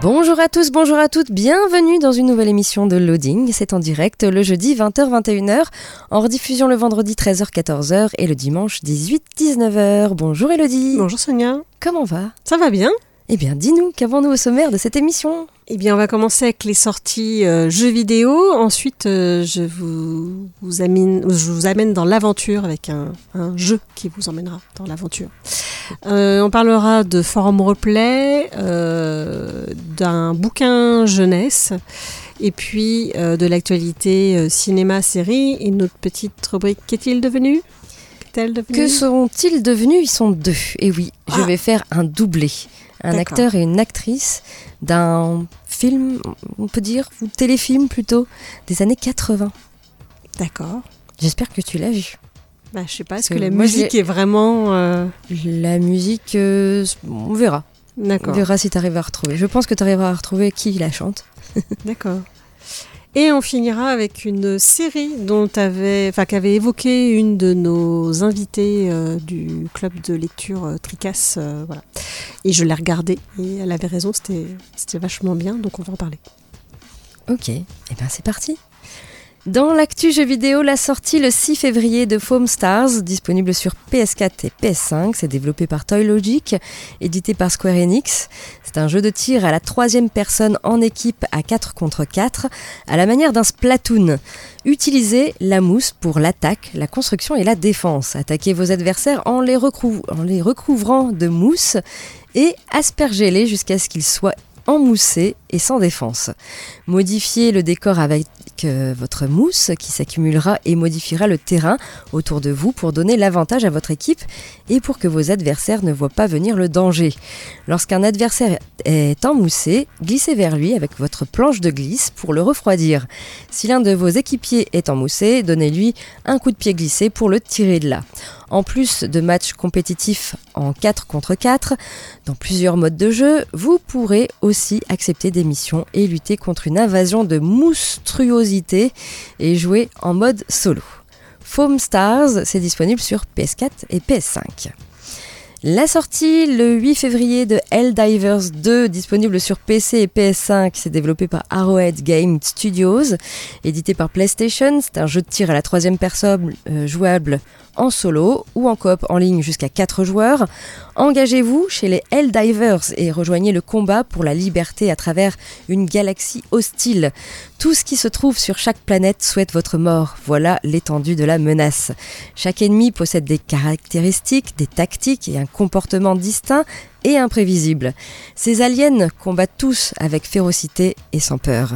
Bonjour à tous, bonjour à toutes, bienvenue dans une nouvelle émission de Loading. C'est en direct le jeudi 20h-21h, en rediffusion le vendredi 13h-14h et le dimanche 18-19h. Bonjour Elodie. Bonjour Sonia. Comment va? Ça va bien? Eh bien, dis-nous, qu'avons-nous au sommaire de cette émission? Eh bien, on va commencer avec les sorties euh, jeux vidéo. Ensuite, euh, je, vous, vous amène, je vous amène dans l'aventure avec un, un, jeu qui vous emmènera dans l'aventure. Euh, on parlera de forum replay, d'un bouquin jeunesse, et puis de l'actualité cinéma-série et notre petite rubrique Qu'est-il devenu? Que sont-ils devenus? Ils sont deux. Et oui, ah. je vais faire un doublé. Un acteur et une actrice d'un film, on peut dire, ou téléfilm plutôt, des années 80. D'accord. J'espère que tu l'as vu. Bah, je sais pas, est-ce que, que la musique est vraiment. Euh... La musique, euh, on verra. D'accord. On verra si tu arrives à retrouver. Je pense que tu arriveras à retrouver qui la chante. D'accord. Et on finira avec une série dont avait, enfin, qu'avait évoqué une de nos invités euh, du club de lecture euh, Tricas. Euh, voilà. Et je l'ai regardée et elle avait raison, c'était, vachement bien, donc on va en parler. Ok, et eh bien c'est parti. Dans l'actu jeu vidéo, la sortie le 6 février de Foam Stars, disponible sur PS4 et PS5. C'est développé par Toy Logic, édité par Square Enix. C'est un jeu de tir à la troisième personne en équipe à 4 contre 4, à la manière d'un Splatoon. Utilisez la mousse pour l'attaque, la construction et la défense. Attaquez vos adversaires en les, en les recouvrant de mousse et aspergez-les jusqu'à ce qu'ils soient emmoussé et sans défense. Modifiez le décor avec votre mousse qui s'accumulera et modifiera le terrain autour de vous pour donner l'avantage à votre équipe et pour que vos adversaires ne voient pas venir le danger. Lorsqu'un adversaire est emmoussé, glissez vers lui avec votre planche de glisse pour le refroidir. Si l'un de vos équipiers est emmoussé, donnez-lui un coup de pied glissé pour le tirer de là. En plus de matchs compétitifs en 4 contre 4, dans plusieurs modes de jeu, vous pourrez aussi accepter des missions et lutter contre une invasion de monstruosité et jouer en mode solo. Foam Stars, c'est disponible sur PS4 et PS5. La sortie le 8 février de Helldivers 2, disponible sur PC et PS5, c'est développé par Arrowhead Game Studios, édité par PlayStation. C'est un jeu de tir à la troisième personne euh, jouable en solo ou en coop en ligne jusqu'à 4 joueurs. Engagez-vous chez les Helldivers et rejoignez le combat pour la liberté à travers une galaxie hostile. Tout ce qui se trouve sur chaque planète souhaite votre mort. Voilà l'étendue de la menace. Chaque ennemi possède des caractéristiques, des tactiques et un comportement distinct et imprévisible. Ces aliens combattent tous avec férocité et sans peur.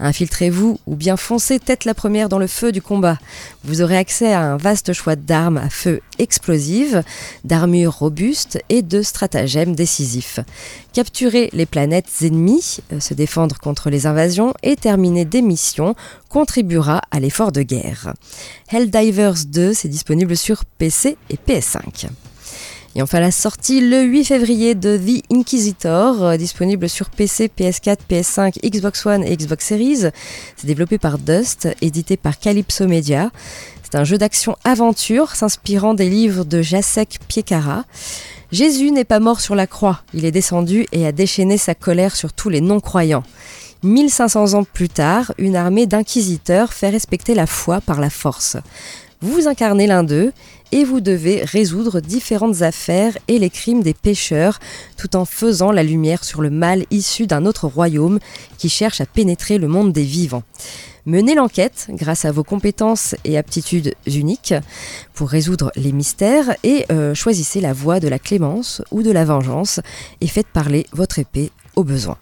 Infiltrez-vous ou bien foncez tête la première dans le feu du combat. Vous aurez accès à un vaste choix d'armes à feu explosives, d'armures robustes et de stratagèmes décisifs. Capturer les planètes ennemies, euh, se défendre contre les invasions et terminer des missions contribuera à l'effort de guerre. Helldivers 2, c'est disponible sur PC et PS5. Et enfin la sortie le 8 février de The Inquisitor, euh, disponible sur PC, PS4, PS5, Xbox One et Xbox Series. C'est développé par Dust, édité par Calypso Media. C'est un jeu d'action-aventure s'inspirant des livres de Jacek Piecara. Jésus n'est pas mort sur la croix, il est descendu et a déchaîné sa colère sur tous les non-croyants. 1500 ans plus tard, une armée d'inquisiteurs fait respecter la foi par la force. Vous incarnez l'un d'eux et vous devez résoudre différentes affaires et les crimes des pécheurs tout en faisant la lumière sur le mal issu d'un autre royaume qui cherche à pénétrer le monde des vivants. Menez l'enquête grâce à vos compétences et aptitudes uniques pour résoudre les mystères et euh, choisissez la voie de la clémence ou de la vengeance et faites parler votre épée au besoin.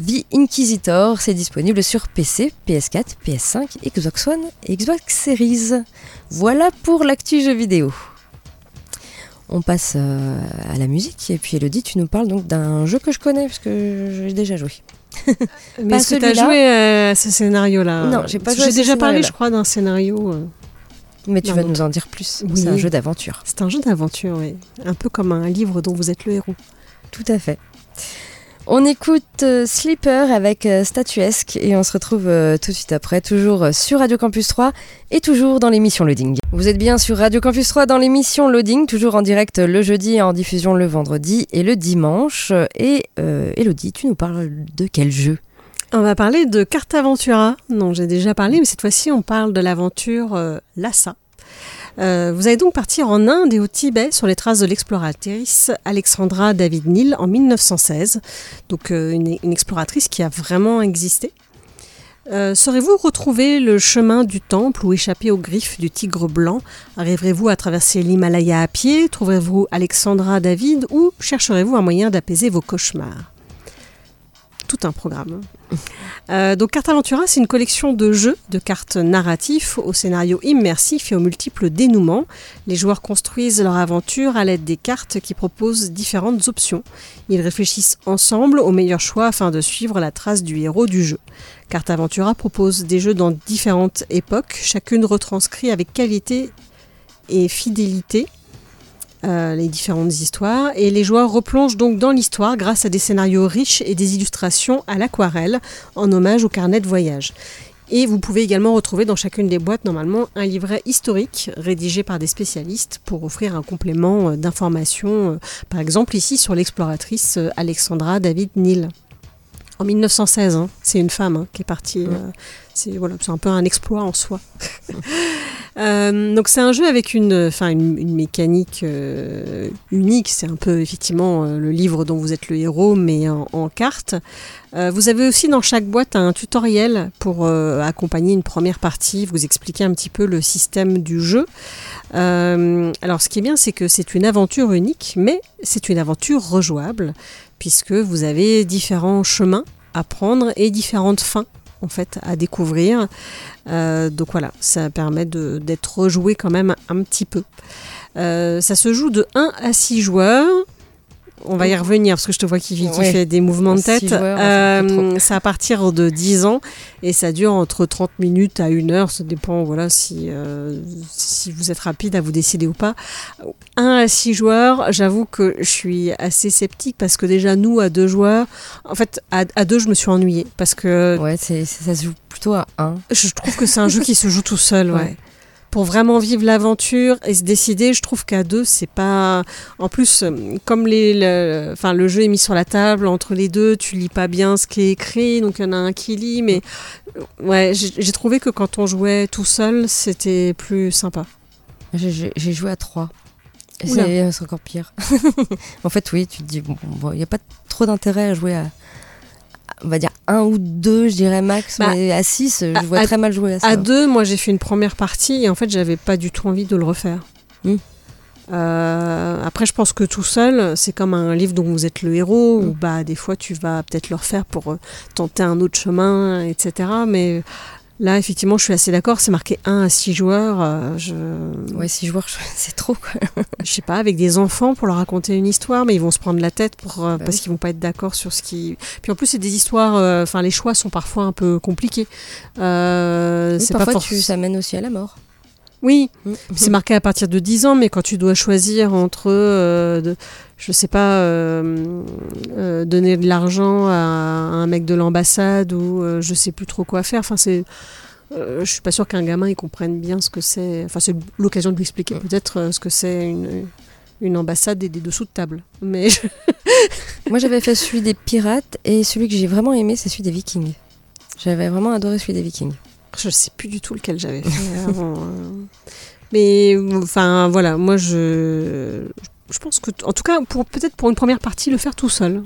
The Inquisitor, c'est disponible sur PC, PS4, PS5, Xbox One et Xbox Series. Voilà pour l'actu jeu vidéo. On passe euh, à la musique et puis Elodie, tu nous parles donc d'un jeu que je connais parce que j'ai déjà joué. Mais Pas est-ce que tu as celui-là. joué à ce scénario-là Non, j'ai pas joué J'ai déjà parlé, je crois, d'un scénario. euh, Mais tu Non, vas nous en dire plus. Oui. C'est un jeu d'aventure. C'est un jeu d'aventure, oui. Un peu comme un livre dont vous êtes le héros. Tout à fait. On écoute euh, Sleeper avec euh, Statuesque et on se retrouve euh, tout de suite après, toujours sur Radio Campus 3 et toujours dans l'émission Loading. Vous êtes bien sur Radio Campus 3 dans l'émission Loading, toujours en direct le jeudi et en diffusion le vendredi et le dimanche. Et euh, Elodie, tu nous parles de quel jeu? On va parler de Carte Aventura, dont j'ai déjà parlé, mais cette fois-ci on parle de l'aventure Lhasa. Euh, vous allez donc partir en Inde et au Tibet sur les traces de l'exploratrice Alexandra David Neal en 1916, donc euh, une, exploratrice qui a vraiment existé. Euh, Saurez-vous retrouver le chemin du temple ou échapper aux griffes du tigre blanc? Arriverez-vous à traverser l'Himalaya à pied? Trouverez-vous Alexandra David ou chercherez-vous un moyen d'apaiser vos cauchemars? Un programme. Euh, donc Carte Aventura, c'est une collection de jeux, de cartes narratifs au scénario immersif et aux multiples dénouements. Les joueurs construisent leur aventure à l'aide des cartes qui proposent différentes options. Ils réfléchissent ensemble au meilleur choix afin de suivre la trace du héros du jeu. Carte Aventura propose des jeux dans différentes époques, chacune retranscrit avec qualité et fidélité euh, les différentes histoires et les joueurs replongent donc dans l'histoire grâce à des scénarios riches et des illustrations à l'aquarelle en hommage au carnet de voyage. Et vous pouvez également retrouver dans chacune des boîtes normalement un livret historique rédigé par des spécialistes pour offrir un complément euh, d'informations, euh, par exemple ici sur l'exploratrice Alexandra David Neal. En 1916, hein. c'est une femme hein, qui est partie. euh, c'est voilà, un peu un exploit en soi. Euh, donc c'est un jeu avec une, enfin une, une mécanique euh, unique. C'est un peu effectivement le livre dont vous êtes le héros, mais en, en carte. Vous avez aussi dans chaque boîte un tutoriel pour accompagner une première partie, vous expliquer un petit peu le système du jeu. Alors ce qui est bien, c'est que c'est une aventure unique, mais c'est une aventure rejouable, puisque vous avez différents chemins à prendre et différentes fins en fait à découvrir. Euh, donc voilà, ça permet d'être rejoué quand même un petit peu. Euh, ça se joue de 1 à 6 joueurs. On va y revenir parce que je te vois qui, qui Ouais. fait des mouvements de tête. fait Euh, c'est à partir de 10 ans et ça dure entre 30 minutes à 1 heure. Ça dépend voilà, si, euh, si vous êtes rapide à vous décider ou pas. 1 à 6 joueurs, j'avoue que je suis assez sceptique parce que déjà nous à deux joueurs, en fait à, à deux je me suis ennuyée parce que Ouais, ça se joue plutôt à 1. je trouve que c'est un jeu qui se joue tout seul, ouais. Ouais. Pour vraiment vivre l'aventure et se décider, je trouve qu'à deux, c'est pas. En plus, euh, comme les, le... Enfin, le jeu est mis sur la table entre les deux, tu lis pas bien ce qui est écrit, donc il y en a un qui lit, mais euh, ouais, j'ai trouvé que quand on jouait tout seul, c'était plus sympa. J'ai, joué à 3. Et Oula. c'est, encore pire. en fait, oui, tu te dis, bon, il n'y a pas trop d'intérêt à jouer à, on va dire, un ou deux, je dirais max, Bah, mais à 6, je à- vois à- très mal jouer à ça. À deux, moi j'ai fait une première partie et en fait, j'avais pas du tout envie de le refaire. Mm. Euh, après, je pense que tout seul, c'est comme un livre dont vous êtes le héros, Mm. où bah, des fois tu vas peut-être le refaire pour euh, tenter un autre chemin, etc. Mais là, effectivement, je suis assez d'accord, c'est marqué 1 à 6 joueurs. euh, je... Ouais, 6 joueurs, je- c'est trop, quoi. je sais pas, avec des enfants pour leur raconter une histoire, mais ils vont se prendre la tête pour, euh, Bah parce oui. qu'ils vont pas être d'accord sur ce qui. Puis en plus, c'est des histoires, euh, enfin, les choix sont parfois un peu compliqués. Euh, Oui, c'est pas parfois, forcément. tu, ça mène aussi à la mort. Oui, Mm. c'est marqué à partir de 10 ans, mais quand tu dois choisir entre, euh, de- je sais pas, euh, euh, donner de l'argent à un mec de l'ambassade ou euh, je sais plus trop quoi faire, enfin c'est... je suis pas sûre qu'un gamin il comprenne bien ce que c'est. Enfin, c'est l'occasion de lui expliquer peut-être ce que c'est une, une ambassade et des dessous de table. Mais je- Moi, j'avais fait celui des pirates et celui que j'ai vraiment aimé, c'est celui des vikings. J'avais vraiment adoré celui des vikings. Je sais plus du tout lequel j'avais fait avant. euh. Mais enfin voilà, moi je, je pense que, en tout cas, pour peut-être pour une première partie, le faire tout seul.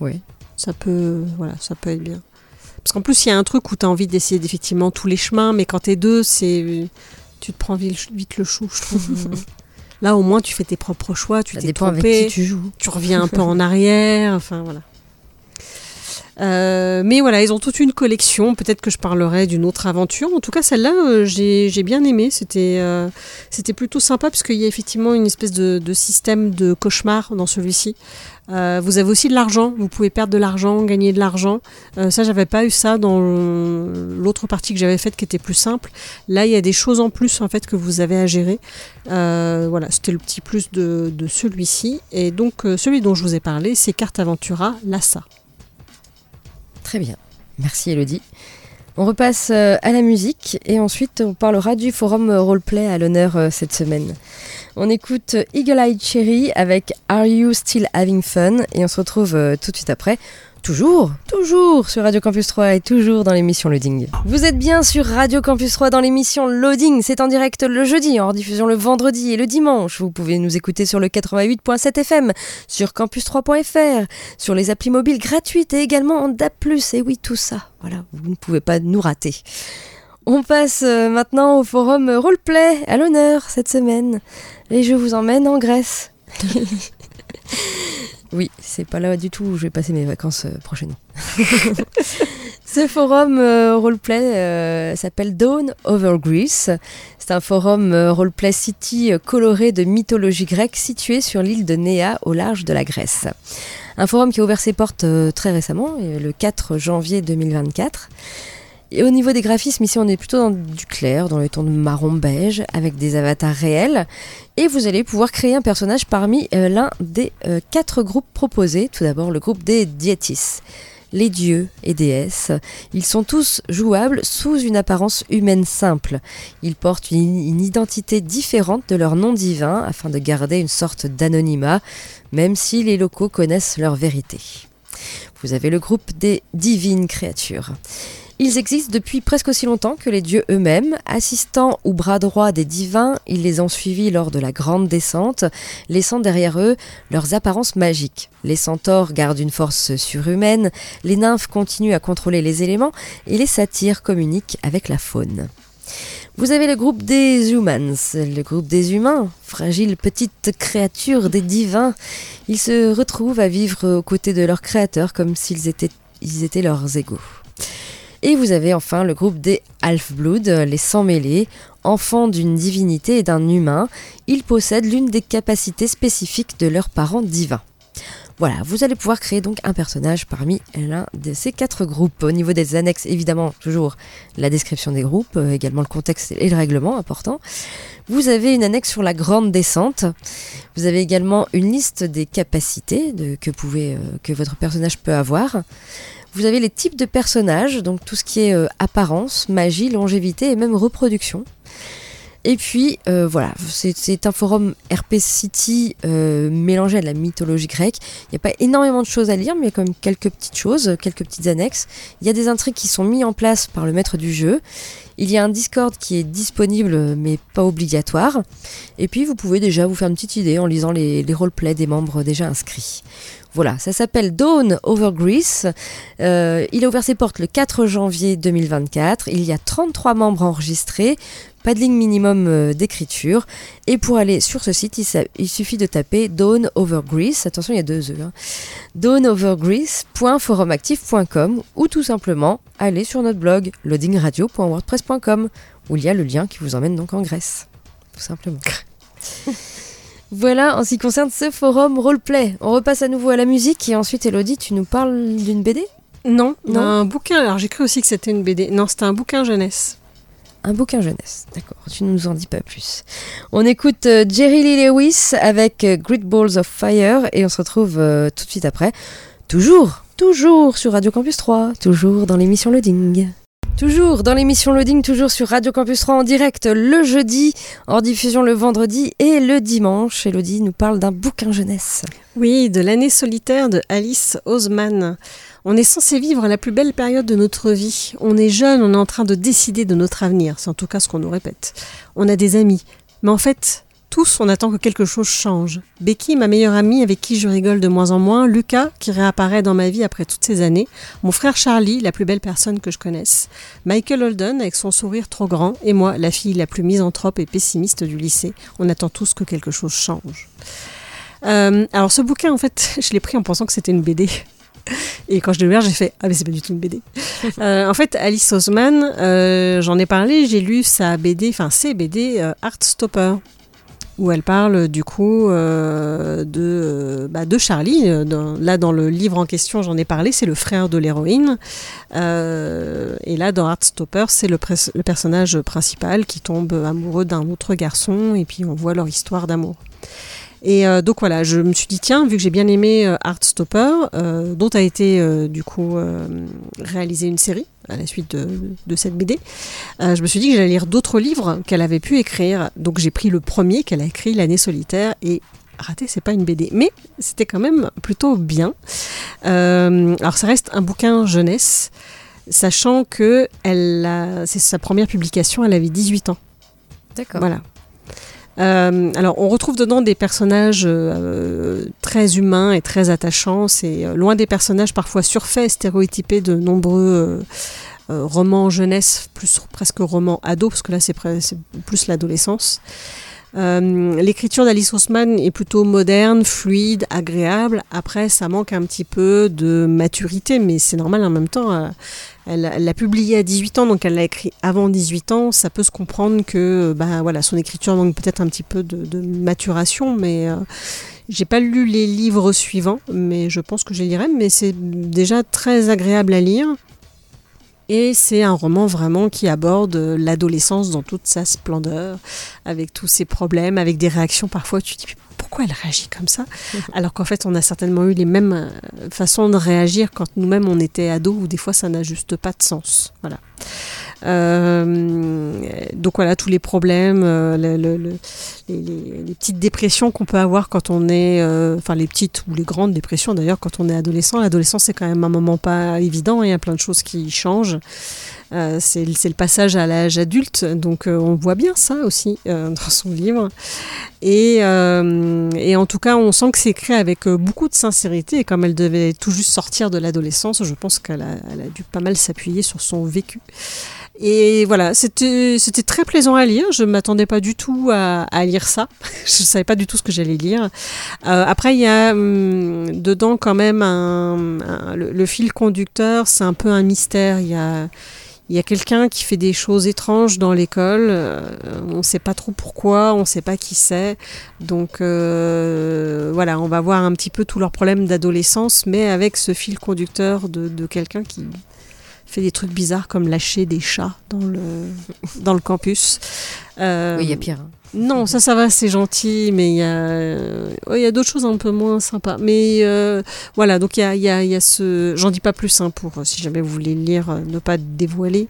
Oui. ça peut voilà ça peut être bien parce qu'en plus il y a un truc où tu as envie d'essayer effectivement tous les chemins mais quand t'es deux c'est tu te prends vite, vite le chou je trouve là au moins tu fais tes propres choix tu t'es avec trompé qui tu joues. tu reviens un peu en arrière enfin voilà Euh, mais voilà, ils ont toute une collection. Peut-être que je parlerai d'une autre aventure. En tout cas, celle-là, euh, j'ai bien aimé. C'était euh, c'était plutôt sympa parce qu'il y a effectivement une espèce de, système de cauchemar dans celui-ci. Vous avez aussi de l'argent. Vous pouvez perdre de l'argent, gagner de l'argent. Ça, j'avais pas eu ça dans l'autre partie que j'avais faite qui était plus simple. Là, il y a des choses en plus en fait que vous avez à gérer. Voilà, c'était le petit plus de, de celui-ci. Et donc, celui dont je vous ai parlé, c'est Carte Aventura Lassa. Très bien. Merci Elodie. On repasse euh, à la musique et ensuite on parlera du forum euh, roleplay à l'honneur euh, cette semaine. On écoute Eagle Eye Cherry avec Are You Still Having Fun? Et on se retrouve tout de suite après. Toujours, toujours sur Radio Campus 3 et toujours dans l'émission Loading. Vous êtes bien sur Radio Campus 3 dans l'émission Loading. C'est en direct le jeudi, en rediffusion le vendredi et le dimanche. Vous pouvez nous écouter sur le 88.7 FM, sur campus3.fr, sur les applis mobiles gratuites et également en DAB+. Et oui, tout ça. Voilà, vous ne pouvez pas nous rater. On passe euh, maintenant au forum roleplay à l'honneur cette semaine. Et je vous emmène en Grèce. Oui, c'est pas là du tout où je vais passer mes vacances euh, prochainement. Ce forum euh, roleplay euh, s'appelle Dawn Over Greece. C'est un forum roleplay city coloré de mythologie grecque situé sur l'île de Néa au large de la Grèce. Un forum qui a ouvert ses portes très récemment, le 4 janvier 2024. Et au niveau des graphismes, ici on est plutôt dans du clair, dans les tons de marron beige, avec des avatars réels. Et vous allez pouvoir créer un personnage parmi euh, l'un des euh, quatre groupes proposés. Tout d'abord le groupe des Dietis, les dieux et déesses. Ils sont tous jouables sous une apparence humaine simple. Ils portent une identité différente de leur nom divin afin de garder une sorte d'anonymat, même si les locaux connaissent leur vérité. Vous avez le groupe des divines créatures. Ils existent depuis presque aussi longtemps que les dieux eux-mêmes. Assistants ou bras droits des divins, ils les ont suivis lors de la grande descente, laissant derrière eux leurs apparences magiques. Les centaures gardent une force surhumaine, les nymphes continuent à contrôler les éléments et les satyres communiquent avec la faune. Vous avez le groupe des humans, le groupe des humains, fragiles petites créatures des divins. Ils se retrouvent à vivre aux côtés de leurs créateurs comme s'ils étaient, étaient leurs égaux. Et vous avez enfin le groupe des Half-Blood, les sans-mêlés, enfants d'une divinité et d'un humain. Ils possèdent l'une des capacités spécifiques de leurs parents divins. Voilà, vous allez pouvoir créer donc un personnage parmi l'un de ces quatre groupes. Au niveau des annexes, évidemment, toujours la description des groupes, euh, également le contexte et le règlement important. Vous avez une annexe sur la grande descente. Vous avez également une liste des capacités que, euh, que votre personnage peut avoir. Vous avez les types de personnages, donc tout ce qui est euh, apparence, magie, longévité et même reproduction. Et puis euh, voilà, c'est- un forum RP City euh, mélangé à de la mythologie grecque. Il n'y a pas énormément de choses à lire, mais il y a quand même quelques petites choses, quelques petites annexes. Il y a des intrigues qui sont mises en place par le maître du jeu. Il y a un Discord qui est disponible mais pas obligatoire. Et puis vous pouvez déjà vous faire une petite idée en lisant les, les roleplays des membres déjà inscrits. Voilà, ça s'appelle Dawn Over Greece. Euh, il a ouvert ses portes le 4 janvier 2024. Il y a 33 membres enregistrés, pas de ligne minimum euh, d'écriture. Et pour aller sur ce site, il, suffit de taper Dawn Over Greece. Attention, il y a deux E. Hein. dawnovergreece.forumactif.com ou tout simplement aller sur notre blog loadingradio.wordpress.com où il y a le lien qui vous emmène donc en Grèce. Tout simplement. Voilà en ce qui concerne ce forum roleplay. On repasse à nouveau à la musique et ensuite Elodie, tu nous parles d'une BD Non, Non? un bouquin. Alors j'ai cru aussi que c'était une BD. Non, c'était un bouquin jeunesse. Un bouquin jeunesse, d'accord, tu ne nous en dis pas plus. On écoute euh, Jerry Lee Lewis avec euh, Great Balls of Fire et on se retrouve euh, tout de suite après. Toujours, toujours sur Radio Campus 3, toujours dans l'émission Loading. Toujours dans l'émission Loading, toujours sur Radio Campus 3 en direct le jeudi, en diffusion le vendredi et le dimanche. Elodie nous parle d'un bouquin jeunesse. Oui, de l'année solitaire de Alice Oseman. On est censé vivre la plus belle période de notre vie. On est jeune, on est en train de décider de notre avenir. C'est en tout cas ce qu'on nous répète. On a des amis. Mais en fait, tous, on attend que quelque chose change. Becky, ma meilleure amie avec qui je rigole de moins en moins. Lucas, qui réapparaît dans ma vie après toutes ces années. Mon frère Charlie, la plus belle personne que je connaisse. Michael Holden, avec son sourire trop grand. Et moi, la fille la plus misanthrope et pessimiste du lycée. On attend tous que quelque chose change. Euh, alors ce bouquin, en fait, je l'ai pris en pensant que c'était une BD. Et quand je l'ai ouvert, j'ai fait Ah, mais c'est pas du tout une BD. Euh, en fait, Alice Osman, euh, j'en ai parlé, j'ai lu sa BD, enfin ses BD Heartstopper, où elle parle du coup euh, de, euh, bah, de Charlie. Euh, là, dans le livre en question, j'en ai parlé, c'est le frère de l'héroïne. Et là, dans Heartstopper, c'est le personnage principal qui tombe amoureux d'un autre garçon, et puis on voit leur histoire d'amour. Et euh, donc voilà, je me suis dit, tiens, vu que j'ai bien aimé euh, Heartstopper, euh, dont a été euh, du coup réalisée une série à la suite de, de cette BD, je me suis dit que j'allais lire d'autres livres qu'elle avait pu écrire. Donc j'ai pris le premier qu'elle a écrit, L'année solitaire, et raté, c'est pas une BD, mais c'était quand même plutôt bien. Alors ça reste un bouquin jeunesse, sachant que elle c'est sa première publication, elle avait 18 ans. D'accord. Voilà. Euh, alors, on retrouve dedans des personnages euh, très humains et très attachants. C'est euh, loin des personnages parfois surfaits, stéréotypés de nombreux euh, euh, romans jeunesse, plus presque romans ados, parce que là, c'est plus l'adolescence. Euh, L'écriture d'Alice Haussmann est plutôt moderne, fluide, agréable. Après, ça manque un petit peu de maturité, mais c'est normal en même temps. euh, elle l'a publié à 18 ans, donc elle l'a écrit avant 18 ans. Ça peut se comprendre que bah, voilà, son écriture manque peut-être un petit peu de, de maturation, mais euh, j'ai pas lu les livres suivants, mais je pense que je les lirai. Mais c'est déjà très agréable à lire. Et c'est un roman vraiment qui aborde euh, l'adolescence dans toute sa splendeur, avec tous ses problèmes, avec des réactions parfois tu te dis pourquoi elle réagit comme ça Alors qu'en fait on a certainement eu les mêmes euh, façons de réagir quand nous-mêmes on était ados, ou des fois ça n'a juste pas de sens. Voilà. Euh, donc voilà tous les problèmes, euh, le- le- le- les, petites dépressions qu'on peut avoir quand on est, euh, enfin les petites ou les grandes dépressions d'ailleurs quand on est adolescent. L'adolescence c'est quand même un moment pas évident, il y a plein de choses qui changent. Euh, c'est le passage à l'âge adulte, donc on voit bien ça aussi dans son livre. Et, en tout cas, on sent que c'est écrit avec beaucoup de sincérité. Et comme elle devait tout juste sortir de l'adolescence, je pense qu'elle a, elle a dû pas mal s'appuyer sur son vécu. Et voilà, c'était très plaisant à lire. Je m'attendais pas du tout à, à lire ça. je savais pas du tout ce que j'allais lire. Euh, après, il y a hum, dedans quand même un, un- le, le fil conducteur. C'est un peu un mystère. Il y a y a quelqu'un qui fait des choses étranges dans l'école. euh, on ne sait pas trop pourquoi, on ne sait pas qui c'est. Donc euh, voilà, on va voir un petit peu tous leurs problèmes d'adolescence, mais avec ce fil conducteur de, de quelqu'un qui fait des trucs bizarres comme lâcher des chats dans le, dans le campus. Euh, Oui, il y a pire. hein. non, ça, ça va, c'est gentil, mais il y a, euh, y a d'autres choses un peu moins sympas. Mais euh, voilà, donc il y a, il y, a, il y a ce. J'en dis pas plus hein, pour, si jamais vous voulez le lire, ne pas dévoiler.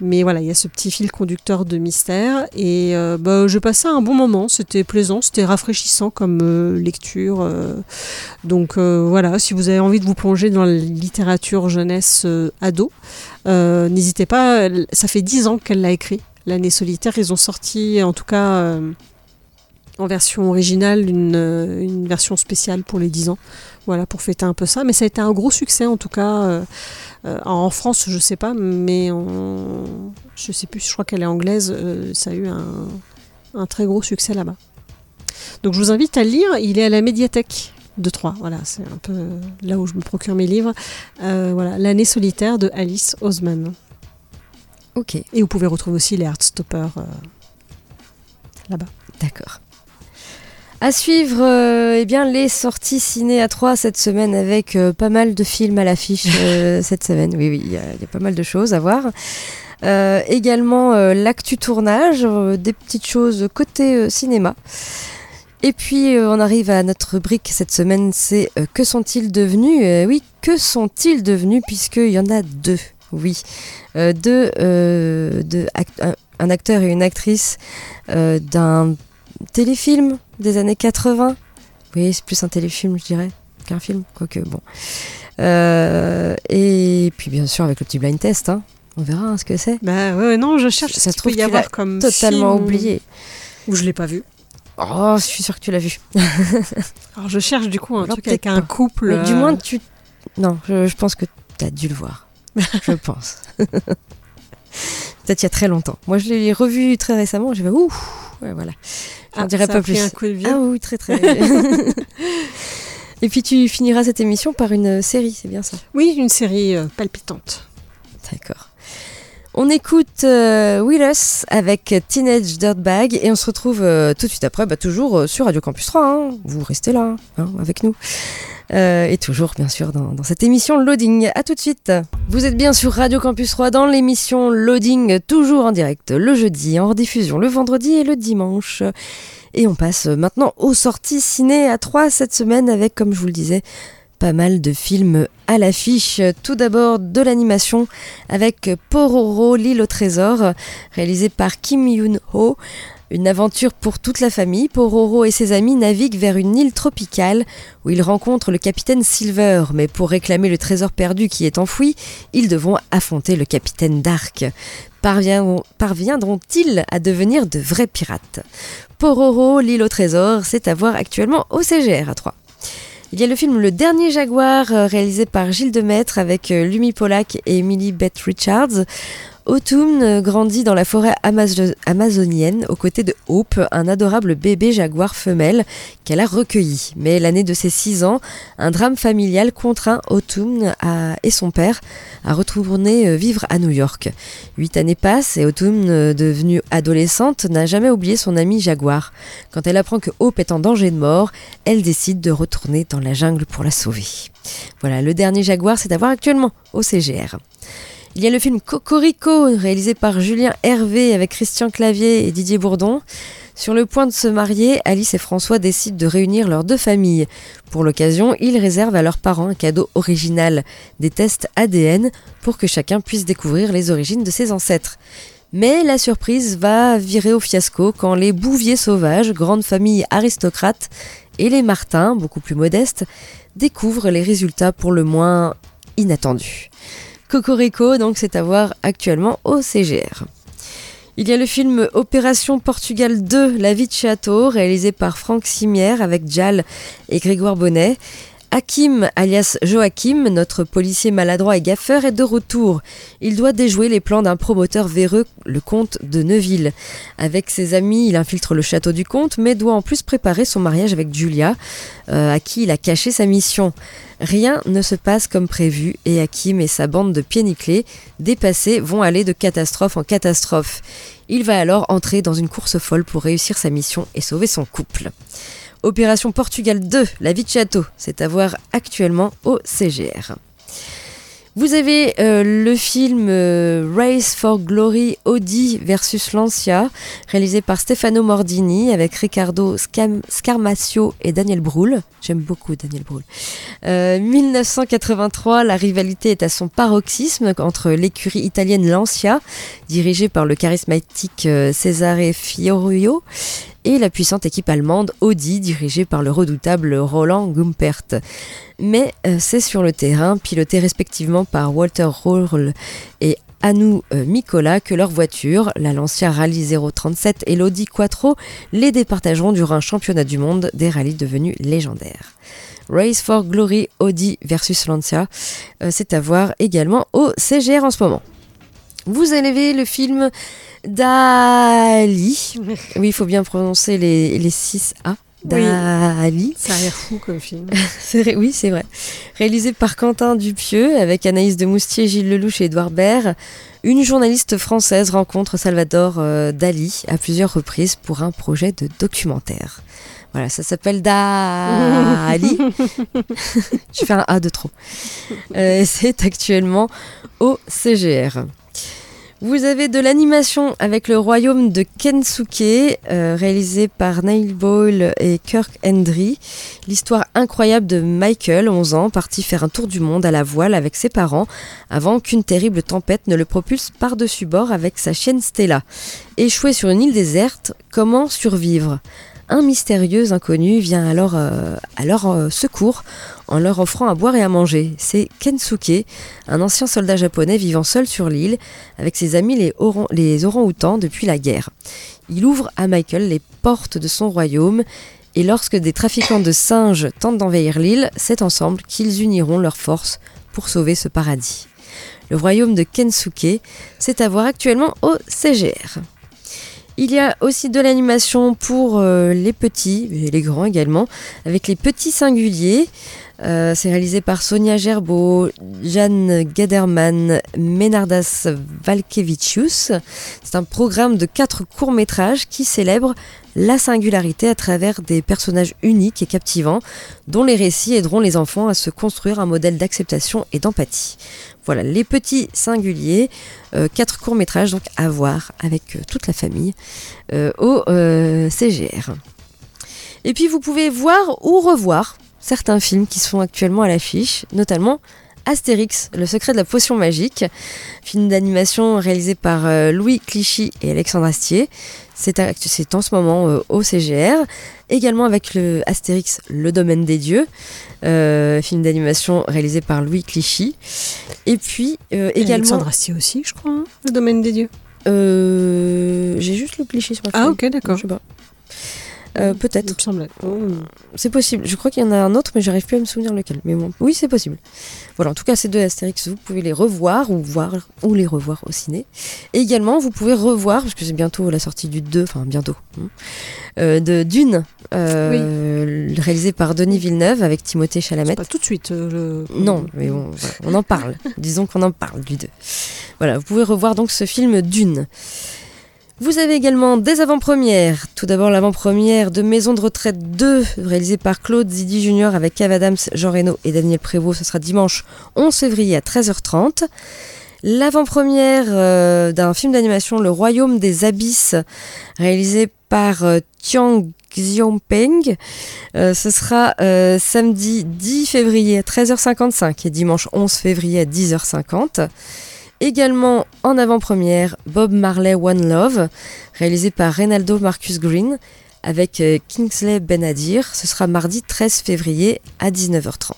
Mais voilà, il y a ce petit fil conducteur de mystère. Et euh, bah, je passais un bon moment, c'était plaisant, c'était rafraîchissant comme euh, lecture. donc voilà, si vous avez envie de vous plonger dans la littérature jeunesse ado, n'hésitez pas, ça fait dix ans qu'elle l'a écrit. L'année solitaire, ils ont sorti, en tout cas euh, en version originale, une, euh, une version spéciale pour les 10 ans. Voilà, pour fêter un peu ça. Mais ça a été un gros succès, en tout cas. euh, en France, je sais pas, mais en, je sais plus, je crois qu'elle est anglaise. ça a eu un, très gros succès là-bas. Donc je vous invite à lire. Il est à la médiathèque de Troyes. Voilà, c'est un peu là où je me procure mes livres. Voilà, L'année solitaire de Alice Osman. Ok, Et vous pouvez retrouver aussi les Heartstoppers euh, là-bas. d'accord. À suivre, euh, eh bien, les sorties ciné à 3 cette semaine avec euh, pas mal de films à l'affiche cette semaine. Oui, oui, il y, a il y a pas mal de choses à voir. Également l'actu tournage, des petites choses côté cinéma. Et puis euh, on arrive à notre rubrique cette semaine, c'est euh, Que sont-ils devenus? Euh, Oui, que sont-ils devenus Puisqu'il y en a deux, oui. Euh, deux, euh, act- un, acteur et une actrice euh, d'un téléfilm des années 80. Oui, c'est plus un téléfilm, je dirais, qu'un film, quoique bon. Et puis bien sûr avec le petit blind test, hein. on verra hein, ce que c'est. Bah ouais, non, je cherche Ça ça se trouve y avoir comme Totalement film oublié. Où je l'ai pas vu. Oh, je suis sûre que tu l'as vu. Alors je cherche du coup un Alors, truc avec un couple. Mais du moins, tu. Non, je, je pense que tu as dû le voir. je pense. Peut-être il y a très longtemps. Moi, je l'ai revu très récemment. J'ai fait ouh. Ouais, voilà. J'en ah, dirais ça pas a pris plus. un coup de vieux. Ah oui, très très. Et puis tu finiras cette émission par une série, c'est bien ça? Oui, une série euh, palpitante. D'accord. On écoute euh, Will Us avec Teenage Dirtbag et on se retrouve euh, tout de suite après, bah, toujours euh, sur Radio Campus 3. hein. Vous restez là, hein, avec nous. Et toujours, bien sûr, dans, dans cette émission Loading. À tout de suite. Vous êtes bien sur Radio Campus 3 dans l'émission Loading, toujours en direct le jeudi, en rediffusion le vendredi et le dimanche. Et on passe maintenant aux sorties ciné à 3 cette semaine avec, comme je vous le disais, pas mal de films à l'affiche. Tout d'abord de l'animation avec Pororo, l'île au trésor, réalisé par Kim Yoon-ho. Une aventure pour toute la famille. Pororo et ses amis naviguent vers une île tropicale où ils rencontrent le capitaine Silver. Mais pour réclamer le trésor perdu qui est enfoui, ils devront affronter le capitaine Dark. Parviendront- Parviendront-ils à devenir de vrais pirates? Pororo, l'île au trésor, c'est à voir actuellement au CGR à 3. Il y a le film Le Dernier Jaguar, euh, réalisé par Gilles Demaître avec euh, Lumi Pollack et Emily Beth Richards. Autumn grandit dans la forêt amazo- amazonienne aux côtés de Hope, un adorable bébé jaguar femelle qu'elle a recueilli. Mais l'année de ses 6 ans, un drame familial contraint Autumn et son père à retourner euh, vivre à New York. Huit années passent et Autumn, euh, devenue adolescente, n'a jamais oublié son ami jaguar. Quand elle apprend que Hope est en danger de mort, elle décide de retourner dans la jungle pour la sauver. Voilà, le dernier jaguar, c'est à voir actuellement au CGR. Il y a le film Cocorico, réalisé par Julien Hervé avec Christian Clavier et Didier Bourdon. Sur le point de se marier, Alice et François décident de réunir leurs deux familles. Pour l'occasion, ils réservent à leurs parents un cadeau original, des tests ADN, pour que chacun puisse découvrir les origines de ses ancêtres. Mais la surprise va virer au fiasco quand les Bouviers sauvages, grande famille aristocrate, et les Martins, beaucoup plus modestes, découvrent les résultats pour le moins inattendus. Cocorico, donc c'est à voir actuellement au CGR. Il y a le film Opération Portugal 2, La vie de château, réalisé par Franck Simière avec Jal et Grégoire Bonnet. Hakim, alias Joachim, notre policier maladroit et gaffeur, est de retour. Il doit déjouer les plans d'un promoteur véreux, le comte de Neuville. Avec ses amis, il infiltre le château du comte, mais doit en plus préparer son mariage avec Julia, euh, à qui il a caché sa mission. Rien ne se passe comme prévu et Hakim et sa bande de pieds dépassés, vont aller de catastrophe en catastrophe. Il va alors entrer dans une course folle pour réussir sa mission et sauver son couple. Opération Portugal 2, la vie de château, c'est à voir actuellement au CGR. Vous avez euh, le film euh, Race for Glory Audi versus Lancia, réalisé par Stefano Mordini avec Riccardo Scam- Scarmacio et Daniel Brühl. J'aime beaucoup Daniel Brühl. Euh, 1983, la rivalité est à son paroxysme entre l'écurie italienne Lancia, dirigée par le charismatique euh, Cesare Fiorio, et la puissante équipe allemande Audi, dirigée par le redoutable Roland Gumpert. Mais euh, c'est sur le terrain, piloté respectivement par Walter Rohrl et Anou euh, Mikola, que leur voiture, la Lancia Rally 037 et l'Audi Quattro, les départageront durant un championnat du monde des rallyes devenus légendaires. Race for Glory Audi versus Lancia, euh, c'est à voir également au CGR en ce moment. Vous avez le film Dali. Oui, il faut bien prononcer les, les 6 A. Dali. Ça a l'air fou comme film. Oui, c'est vrai. Réalisé par Quentin Dupieux avec Anaïs de Moustier, Gilles Lelouch et Édouard Baird, une journaliste française rencontre Salvador euh, Dali à plusieurs reprises pour un projet de documentaire. Voilà, ça s'appelle Dali. Je fais un A de trop. Euh, c'est actuellement au CGR. Vous avez de l'animation avec le royaume de Kensuke, euh, réalisé par Neil Boyle et Kirk Hendry. L'histoire incroyable de Michael, 11 ans, parti faire un tour du monde à la voile avec ses parents, avant qu'une terrible tempête ne le propulse par-dessus bord avec sa chienne Stella. Échoué sur une île déserte, comment survivre? Un mystérieux inconnu vient alors euh, à leur euh, secours en leur offrant à boire et à manger. C'est Kensuke, un ancien soldat japonais vivant seul sur l'île avec ses amis les, orang- les orang-outans depuis la guerre. Il ouvre à Michael les portes de son royaume et lorsque des trafiquants de singes tentent d'envahir l'île, c'est ensemble qu'ils uniront leurs forces pour sauver ce paradis. Le royaume de Kensuke, c'est à voir actuellement au CGR. Il y a aussi de l'animation pour euh, les petits et les grands également, avec les petits singuliers. Euh, c'est réalisé par Sonia Gerbeau, Jeanne Gaderman, Menardas Valkevicius. C'est un programme de quatre courts-métrages qui célèbre la singularité à travers des personnages uniques et captivants, dont les récits aideront les enfants à se construire un modèle d'acceptation et d'empathie. Voilà, les petits singuliers, euh, quatre courts-métrages donc à voir avec euh, toute la famille euh, au CGR. Et puis vous pouvez voir ou revoir certains films qui sont actuellement à l'affiche, notamment Astérix, le secret de la potion magique, film d'animation réalisé par Louis Clichy et Alexandre Astier. C'est en ce moment euh, au CGR. Également avec le Astérix, le domaine des dieux, euh, film d'animation réalisé par Louis Clichy. Et puis euh, également. Alexandre Astier aussi, je crois, hein, le domaine des dieux. Euh, J'ai juste le Clichy sur ma Ah, ok, d'accord. Je sais pas. Euh, Peut-être. Semblait. C'est possible. Je crois qu'il y en a un autre, mais j'arrive plus à me souvenir lequel. Mais bon, oui, c'est possible. Voilà, en tout cas, ces deux Astérix, vous pouvez les revoir ou voir ou les revoir au ciné. Et également, vous pouvez revoir, parce que c'est bientôt la sortie du 2, enfin bientôt, hein, euh, de Dune, euh, réalisé par Denis Villeneuve avec Timothée Chalamet. Pas tout de suite. le... Non, mais bon, voilà, on en parle. Disons qu'on en parle du 2. Voilà, vous pouvez revoir donc ce film Dune. Vous avez également des avant-premières. Tout d'abord l'avant-première de Maison de retraite 2, réalisée par Claude Zidi Junior avec Kev Adams, Jean Reno et Daniel Prévost. Ce sera dimanche 11 février à 13h30. L'avant-première euh, d'un film d'animation Le Royaume des Abysses, réalisé par euh, Tiang Xiaopeng. Euh, ce sera euh, samedi 10 février à 13h55 et dimanche 11 février à 10h50. Également en avant-première, Bob Marley One Love, réalisé par Reynaldo Marcus Green avec euh, Kingsley Benadir. Ce sera mardi 13 février à 19h30.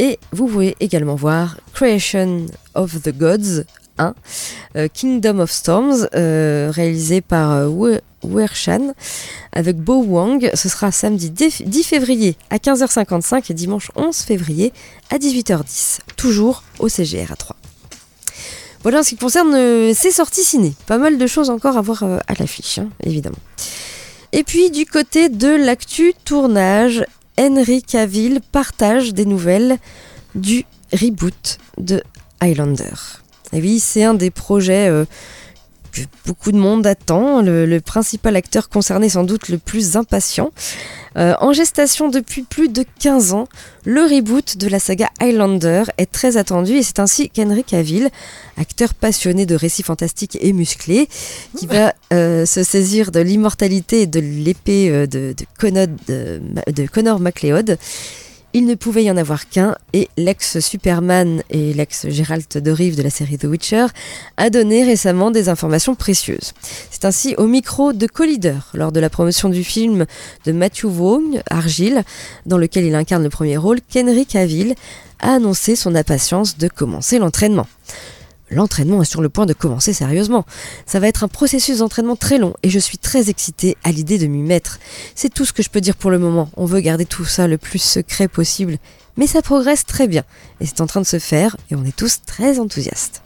Et vous pouvez également voir Creation of the Gods 1, euh, Kingdom of Storms, euh, réalisé par Wershan avec Bo Wang. Ce sera samedi 10 10 février à 15h55 et dimanche 11 février à 18h10. Toujours au CGR à 3. Voilà en ce qui concerne euh, ces sorties ciné. Pas mal de choses encore à voir euh, à l'affiche, hein, évidemment. Et puis du côté de l'actu tournage, Henry Cavill partage des nouvelles du reboot de Highlander. Et oui, c'est un des projets euh, que beaucoup de monde attend. Le, principal acteur concerné, sans doute le plus impatient. Euh, en gestation depuis plus de 15 ans, le reboot de la saga Highlander est très attendu et c'est ainsi qu'Henry Cavill, acteur passionné de récits fantastiques et musclés, qui va euh, se saisir de l'immortalité et de l'épée euh, de, de, Conod- de, de Connor MacLeod. Il ne pouvait y en avoir qu'un et l'ex-Superman et l'ex-Gérald de Rive de la série The Witcher a donné récemment des informations précieuses. C'est ainsi au micro de Collider, lors de la promotion du film de Matthew Vaughn, Argyle, dans lequel il incarne le premier rôle, qu'Henry Cavill a annoncé son impatience de commencer l'entraînement. L'entraînement est sur le point de commencer sérieusement. Ça va être un processus d'entraînement très long et je suis très excitée à l'idée de m'y mettre. C'est tout ce que je peux dire pour le moment. On veut garder tout ça le plus secret possible, mais ça progresse très bien et c'est en train de se faire et on est tous très enthousiastes.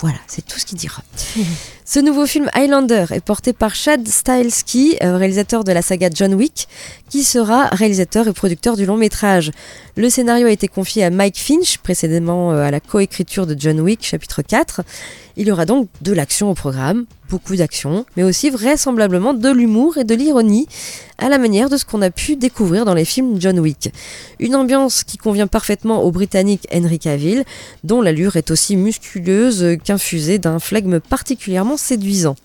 Voilà, c'est tout ce qu'il dira. Ce nouveau film Highlander est porté par Chad Stahelski, euh, réalisateur de la saga John Wick, qui sera réalisateur et producteur du long métrage. Le scénario a été confié à Mike Finch, précédemment euh, à la coécriture de John Wick, chapitre 4. Il y aura donc de l'action au programme, beaucoup d'action, mais aussi vraisemblablement de l'humour et de l'ironie, à la manière de ce qu'on a pu découvrir dans les films John Wick. Une ambiance qui convient parfaitement au Britannique Henry Cavill, dont l'allure est aussi musculeuse qu'infusée d'un flegme particulièrement séduisant.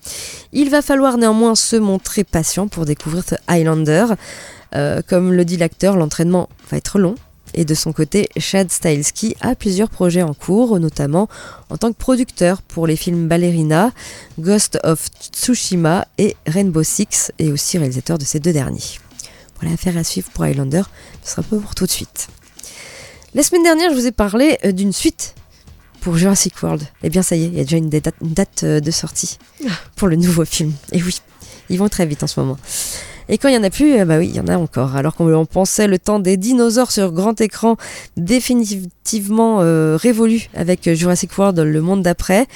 Il va falloir néanmoins se montrer patient pour découvrir Highlander. Euh, comme le dit l'acteur, l'entraînement va être long. Et de son côté, Chad Stahelski a plusieurs projets en cours, notamment en tant que producteur pour les films Ballerina, Ghost of Tsushima et Rainbow Six, et aussi réalisateur de ces deux derniers. Voilà, affaire à suivre pour Highlander, ce sera pas pour tout de suite. La semaine dernière, je vous ai parlé euh, d'une suite pour Jurassic World. Eh bien, ça y est, il y a déjà une date, une date, euh, de sortie pour le nouveau film. Et oui, Ils vont très vite en ce moment. Et quand il n'y en a plus, euh, bah oui, il y en a encore. Alors qu'on pensait le temps des dinosaures sur grand écran définitivement euh, révolu avec Jurassic World, le monde d'après,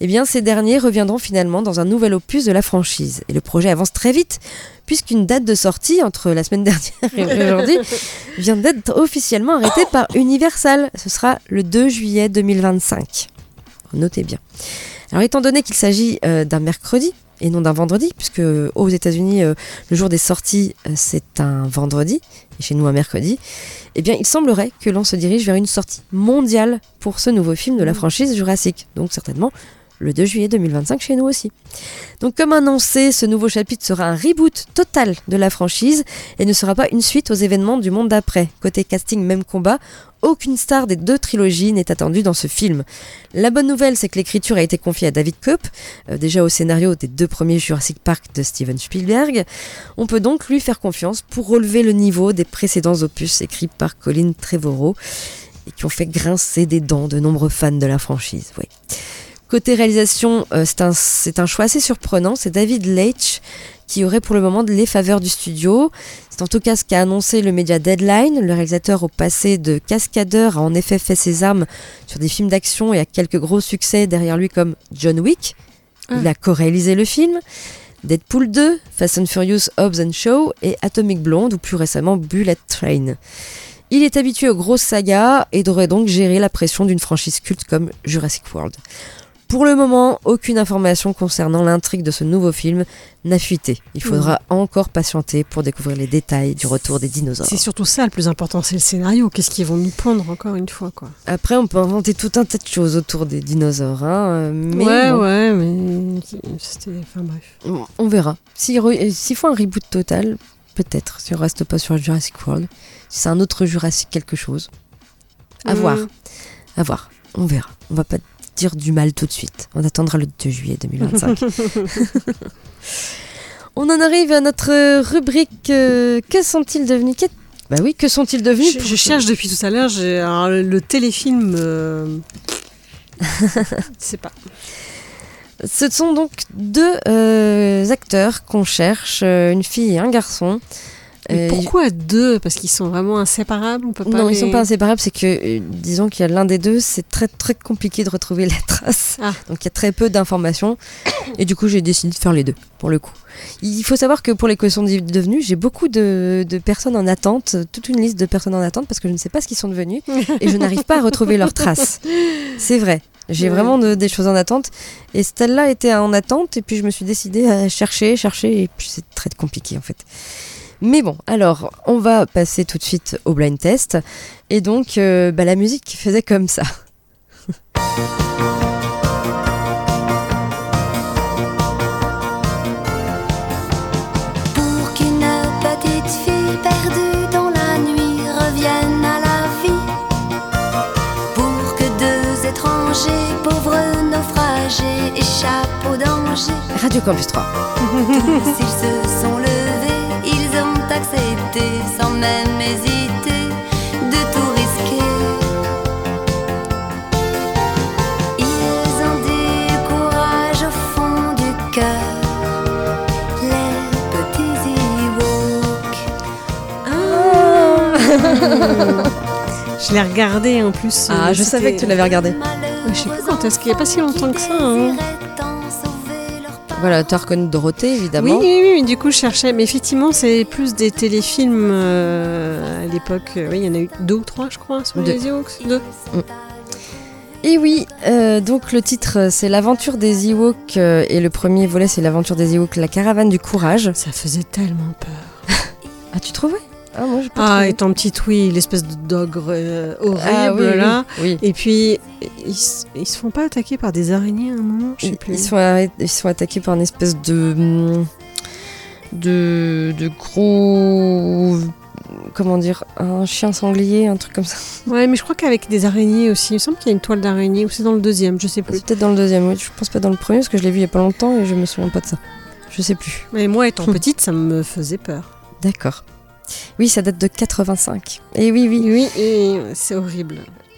eh bien ces derniers reviendront finalement dans un nouvel opus de la franchise. Et le projet avance très vite, puisqu'une date de sortie entre la semaine dernière et aujourd'hui vient d'être officiellement arrêtée par Universal. Ce sera le 2 juillet 2025. Notez bien. Alors étant donné qu'il s'agit euh, d'un mercredi, et non d'un vendredi, puisque aux États-Unis, euh, le jour des sorties, euh, c'est un vendredi, et chez nous un mercredi, eh bien, il semblerait que l'on se dirige vers une sortie mondiale pour ce nouveau film de la franchise Jurassic. Donc, certainement le 2 juillet 2025 chez nous aussi. Donc comme annoncé, ce nouveau chapitre sera un reboot total de la franchise et ne sera pas une suite aux événements du monde d'après. Côté casting, même combat, aucune star des deux trilogies n'est attendue dans ce film. La bonne nouvelle, c'est que l'écriture a été confiée à David Koepp, euh, déjà au scénario des deux premiers Jurassic Park de Steven Spielberg. On peut donc lui faire confiance pour relever le niveau des précédents opus écrits par Colin Trevorrow et qui ont fait grincer des dents de nombreux fans de la franchise. Côté réalisation, euh, c'est un, choix assez surprenant. C'est David Leitch qui aurait pour le moment les faveurs du studio. C'est en tout cas ce qu'a annoncé le média Deadline. Le réalisateur au passé de cascadeur a en effet fait ses armes sur des films d'action et a quelques gros succès derrière lui comme John Wick. Il ah. a co-réalisé le film. Deadpool 2, Fast and Furious Hobbs and Show et Atomic Blonde ou plus récemment Bullet Train. Il est habitué aux grosses sagas et devrait donc gérer la pression d'une franchise culte comme Jurassic World. Pour le moment, aucune information concernant l'intrigue de ce nouveau film n'a fuité. Il faudra mmh. encore patienter pour découvrir les détails du retour des dinosaures. C'est surtout ça le plus important, c'est le scénario. Qu'est-ce qu'ils vont nous pondre encore une fois quoi. Après, on peut inventer tout un tas de choses autour des dinosaures. Hein, mais ouais, ouais, mais c'était. Enfin bref. On verra. S'il faut un reboot total, peut-être, si on reste pas sur Jurassic World. Si c'est un autre Jurassic quelque chose. À mmh. voir. À voir. On verra. On va pas dire du mal tout de suite. On attendra le 2 juillet 2025. On en arrive à notre rubrique euh, Que sont-ils devenus? Bah oui, que sont-ils devenus? Je, cherche depuis tout à l'heure le téléfilm. Euh... sais pas. Ce sont donc deux euh, acteurs qu'on cherche, euh, une fille et un garçon. Mais pourquoi deux Parce qu'ils sont vraiment inséparables on peut pas Non, ils sont pas inséparables, c'est que, euh, disons qu'il y a l'un des deux, c'est très très compliqué de retrouver la trace. Ah. Donc il y a très peu d'informations. Et du coup, j'ai décidé de faire les deux, pour le coup. Il faut savoir que pour les questions devenues, j'ai beaucoup de, de, personnes en attente, toute une liste de personnes en attente, parce que je ne sais pas ce qu'ils sont devenus, et je n'arrive pas à retrouver leurs traces. C'est vrai. J'ai vraiment des choses en attente. Et celle-là était en attente, et puis je me suis décidée à chercher, chercher, et puis c'est très compliqué en fait. Mais bon, alors, on va passer tout de suite au blind test. Et donc, euh, bah, la musique faisait comme ça. Pour qu'une petite fille perdue dans la nuit revienne à la vie. Pour que deux étrangers, pauvres naufragés, échappent au danger. Radio Campus 3. S'ils se sont sans même hésiter de tout risquer. Ils ont du courage au fond du cœur, les petits Ewoks. Je l'ai regardé en plus. Ah, je savais que tu l'avais regardé. Je sais pas quand est-ce qu'il n'y a pas si longtemps que ça. Hein. Voilà, tu as reconnu Dorothée, évidemment. Oui, oui, oui, du coup, je cherchais. Mais effectivement, c'est plus des téléfilms euh, à l'époque. Euh, oui, il y en a eu deux ou trois, je crois, sur les Ewoks. Deux. Mm. Et oui, euh, donc le titre, c'est L'aventure des Ewoks. et le premier volet, c'est L'aventure des Ewoks, la caravane du courage. Ça faisait tellement peur. ah, tu trouvais? Ah, moi, ah étant petite, oui, l'espèce de dogre euh, horrible ah, là. Et puis, ils, ils, se font pas attaquer par des araignées à un moment Je sais plus. Ils sont, ils sont attaqués par une espèce de. Mm, de, de gros. Comment dire Un chien sanglier, un truc comme ça. Ouais, mais je crois qu'avec des araignées aussi. Il me semble qu'il y a une toile d'araignée, ou c'est dans le deuxième, je sais plus. Peut-être dans le deuxième, oui. Je pense pas dans le premier, parce que je l'ai vu il y a pas longtemps et je me souviens pas de ça. Je sais plus. Mais moi, étant petite, ça me faisait peur. D'accord. Oui, ça date de 85. Et oui, oui. Oui, et c'est horrible.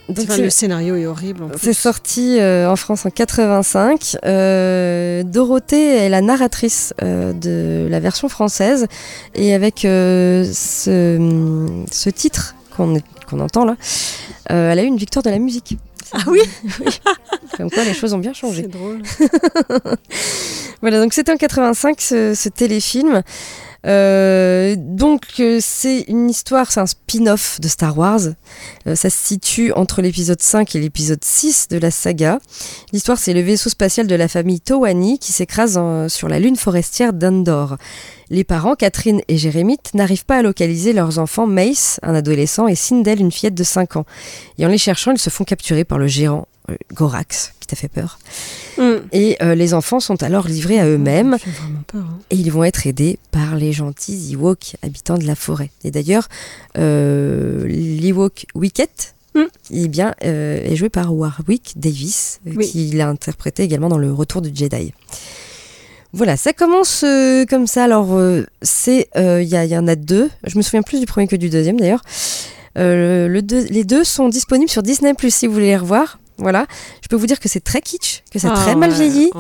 Donc Enfin, le scénario est horrible. C'est sorti euh, en France en 85. Euh, Dorothée est la narratrice euh, de la version française et avec euh, ce, ce titre qu'on entend là, euh, elle a eu une victoire de la musique. Ah oui? Comme quoi les choses ont bien changé. C'est drôle. Voilà, donc c'était en 85 ce, ce téléfilm. Euh, donc euh, c'est une histoire, c'est un spin-off de Star Wars. Euh, ça se situe entre l'épisode 5 et l'épisode 6 de la saga. L'histoire c'est le vaisseau spatial de la famille Towani qui s'écrase sur la lune forestière d'Andor. Les parents, Catherine et Jérémie, n'arrivent pas à localiser leurs enfants Mace, un adolescent, et Sindel, une fillette de 5 ans. Et en les cherchant, ils se font capturer par le géant euh, Gorax, qui t'a fait peur. Mm. Et euh, les enfants sont alors livrés à eux-mêmes hein. et ils vont être aidés par les gentils Ewoks habitants de la forêt. Et d'ailleurs, euh, l'Ewok Wicket Mm. eh bien, euh, est joué par Warwick Davis, Oui. qui l'a interprété également dans Le Retour du Jedi. Voilà, ça commence euh, comme ça. Alors, euh, c'est, euh, il y, en a deux. Je me souviens plus du premier que du deuxième d'ailleurs. Le deux- les deux sont disponibles sur Disney Plus si vous voulez les revoir. Voilà, je peux vous dire que c'est très kitsch, que ça a Ah très mal vieilli Oh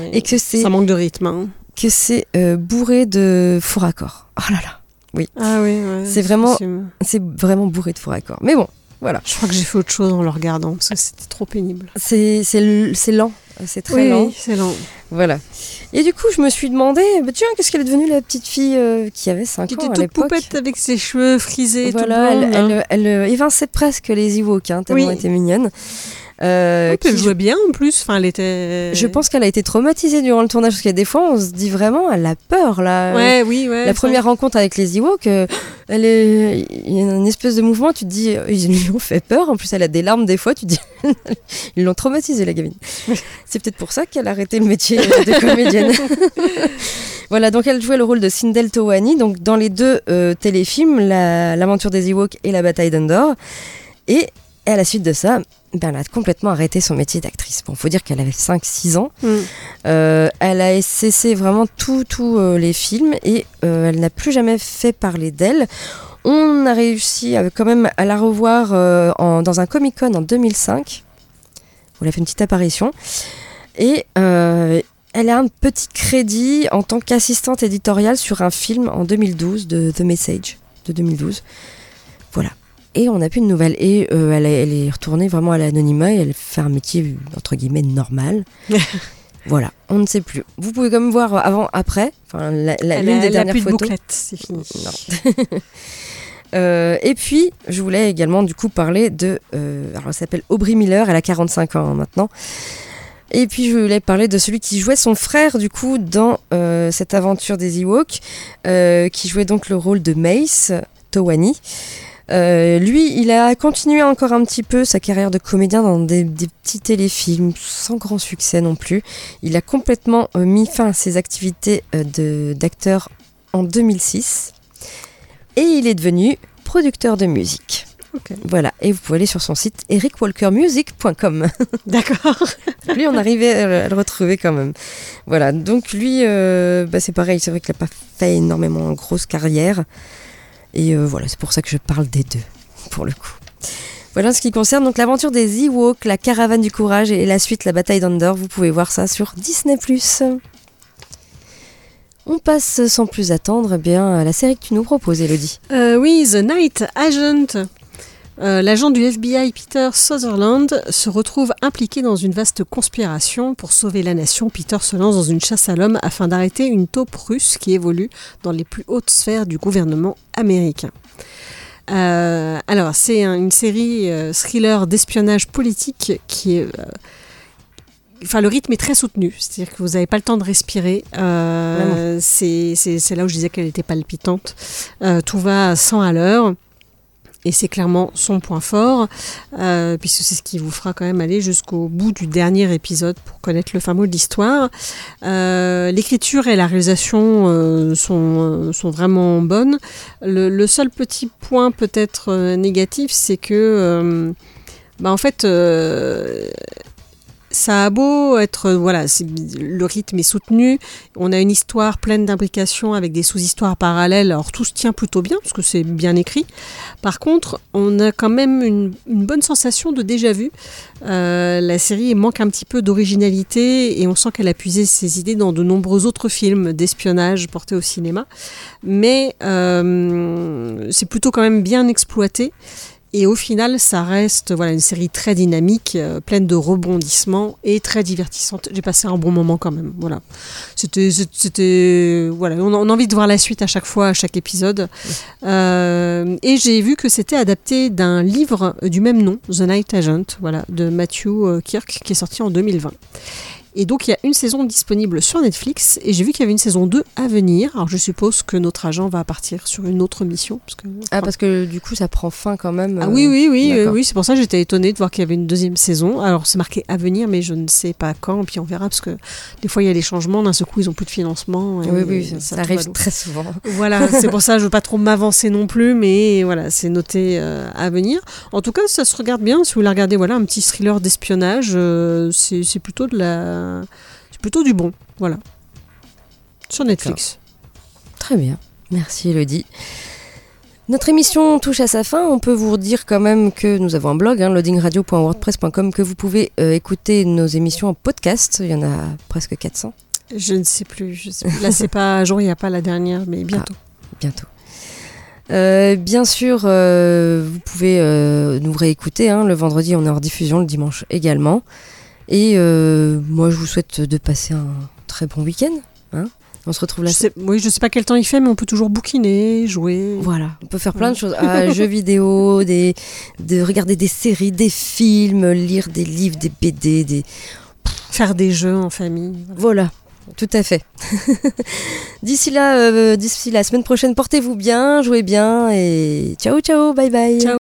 oui. et que c'est Ça manque de rythme. hein. que c'est euh, bourré de faux raccords. Oh là là, Ah oui, ouais, C'est vraiment- c'est vraiment bourré de faux raccords. Mais bon, voilà. Je crois que j'ai fait autre chose en le regardant parce que c'était trop pénible. C'est c'est c'est lent, c'est très oui, lent. oui, c'est lent. Voilà. Et du coup, je me suis demandé, bah, tiens, qu'est-ce qu'elle est devenue la petite fille euh, qui avait 5 Qui ans était à toute poupette avec ses cheveux frisés, Voilà, tout elle, blonde, elle, elle, euh, évinçait presque les Ewoks, hein, tellement Oui. elle était mignonne. Euh, Oh, elle qui- jouait bien en plus. Enfin, elle était. je pense qu'elle a été traumatisée durant le tournage, parce qu'il y a des fois, on se dit vraiment, elle a peur, là. Ouais, oui, ouais. La première rencontre avec les Ewoks, euh, elle est, il y a une espèce de mouvement, tu te dis, euh, ils lui ont fait peur. En plus, elle a des larmes des fois, tu te dis, ils l'ont traumatisée, la gamine. C'est peut-être pour ça qu'elle a arrêté le métier de comédienne. voilà, donc elle jouait le rôle de Sindel Towani, donc dans les deux euh, téléfilms, la- l'aventure des Ewoks et la bataille d'Endor. Et à la suite de ça, ben, elle a complètement arrêté son métier d'actrice. Bon, faut dire qu'elle avait 5-6 ans. Mm. Euh, elle a cessé vraiment tous euh, les films et euh, elle n'a plus jamais fait parler d'elle. On a réussi à- quand même à la revoir en- dans un Comic Con en 2005. où Elle a fait une petite apparition. Et elle a un petit crédit en tant qu'assistante éditoriale sur un film en 2012 de The Message de 2012. Et on n'a plus de nouvelles. Et euh, elle, est- elle est retournée vraiment à l'anonymat et elle fait un métier entre guillemets normal. voilà, on ne sait plus. Vous pouvez même voir avant, après. Enfin, la, la- l'une a, des elle a plus de bouclette, c'est fini. Euh, et puis, je voulais également du coup parler de... euh, alors, elle s'appelle Aubrey Miller, elle a 45 ans hein, maintenant. Et puis, je voulais parler de celui qui jouait son frère du coup dans euh, cette aventure des Ewoks, qui jouait donc le rôle de Mace Towani. Euh, lui, il a continué encore un petit peu sa carrière de comédien dans des, des petits téléfilms, sans grand succès non plus. Il a complètement euh, mis fin à ses activités euh, d'acteur en 2006. Et il est devenu producteur de musique. Voilà, et vous pouvez aller sur son site ericwalkermusic.com. D'accord. lui, on arrivait à le retrouver quand même. Voilà, donc lui, euh, bah, c'est pareil, c'est vrai qu'il n'a pas fait énormément grosse carrière. Et euh, voilà, c'est pour ça que je parle des deux, pour le coup. Voilà ce qui concerne donc l'aventure des Ewoks, la caravane du courage et la suite, la bataille d'Andor. Vous pouvez voir ça sur Disney+. On passe sans plus attendre eh bien, à la série que tu nous proposes, Elodie. Euh, oui, The Night Agent. Euh, L'agent du FBI Peter Sutherland se retrouve impliqué dans une vaste conspiration pour sauver la nation. Peter se lance dans une chasse à l'homme afin d'arrêter une taupe russe qui évolue dans les plus hautes sphères du gouvernement américain. Euh, alors, c'est un- une série euh, thriller d'espionnage politique qui est. euh, Enfin, le rythme est très soutenu, c'est-à-dire que vous n'avez pas le temps de respirer. C'est là où je disais qu'elle était palpitante. Tout va à 100 à l'heure. Et c'est clairement son point fort, euh, puisque c'est ce qui vous fera quand même aller jusqu'au bout du dernier épisode pour connaître le fin mot de l'histoire. Euh, L'écriture et la réalisation euh, sont, sont vraiment bonnes. Le, le seul petit point peut-être négatif, c'est que, bah, en fait, ça a beau être, euh, voilà, le rythme est soutenu, on a une histoire pleine d'imbrications avec des sous-histoires parallèles, alors tout se tient plutôt bien, parce que c'est bien écrit. Par contre, on a quand même une, bonne sensation de déjà-vu. Euh, la série manque un petit peu d'originalité et on sent qu'elle a puisé ses idées dans de nombreux autres films d'espionnage portés au cinéma. Mais euh, c'est plutôt quand même bien exploité. Et au final, ça reste voilà, une série très dynamique, euh, pleine de rebondissements et très divertissante. J'ai passé un bon moment quand même. Voilà. C'était, c'était, voilà, on a, envie de voir la suite à chaque fois, à chaque épisode. Euh, et j'ai vu que c'était adapté d'un livre du même nom, The Night Agent, voilà, de Matthew euh, Kirk, qui est sorti en 2020. Et donc il y a une saison disponible sur Netflix et j'ai vu qu'il y avait une saison 2 à venir. Alors je suppose que notre agent va partir sur une autre mission. Parce que, ah parce que du coup ça prend fin quand même. Ah oui oui oui euh, oui c'est pour ça que j'étais étonnée de voir qu'il y avait une deuxième saison. Alors c'est marqué à venir mais je ne sais pas quand. Puis on verra parce que des fois il y a des changements. D'un seul coup ils ont plus de financement. oui oui ça, arrive très souvent. Voilà c'est pour ça que je veux pas trop m'avancer non plus mais voilà c'est noté euh, à venir. En tout cas ça se regarde bien si vous la regardez voilà un petit thriller d'espionnage. Euh, c'est plutôt de la c'est plutôt du bon, voilà. Sur Netflix. Très bien, merci Elodie. Notre émission touche à sa fin. On peut vous dire quand même que nous avons un blog, hein, loadingradio.wordpress.com, que vous pouvez euh, écouter nos émissions en podcast. Il y en a presque 400. Je ne sais plus. Je sais Là, c'est pas à jour, il n'y a pas la dernière, mais bientôt. Ah, bientôt. Euh, bien sûr, euh, vous pouvez nous réécouter. Hein. le vendredi, on est en diffusion, le dimanche également. Et euh, moi, je vous souhaite de passer un très bon week-end. Hein on se retrouve là. Je oui, je sais pas quel temps il fait, mais on peut toujours bouquiner, jouer. Voilà, on peut faire plein de choses. Ah, jeux vidéo, des, de regarder des séries, des films, lire des livres, des BD, des... Faire des jeux en famille. Voilà, tout à fait. d'ici là, euh, d'ici la semaine prochaine, portez-vous bien, jouez bien et ciao, ciao, bye bye. Ciao.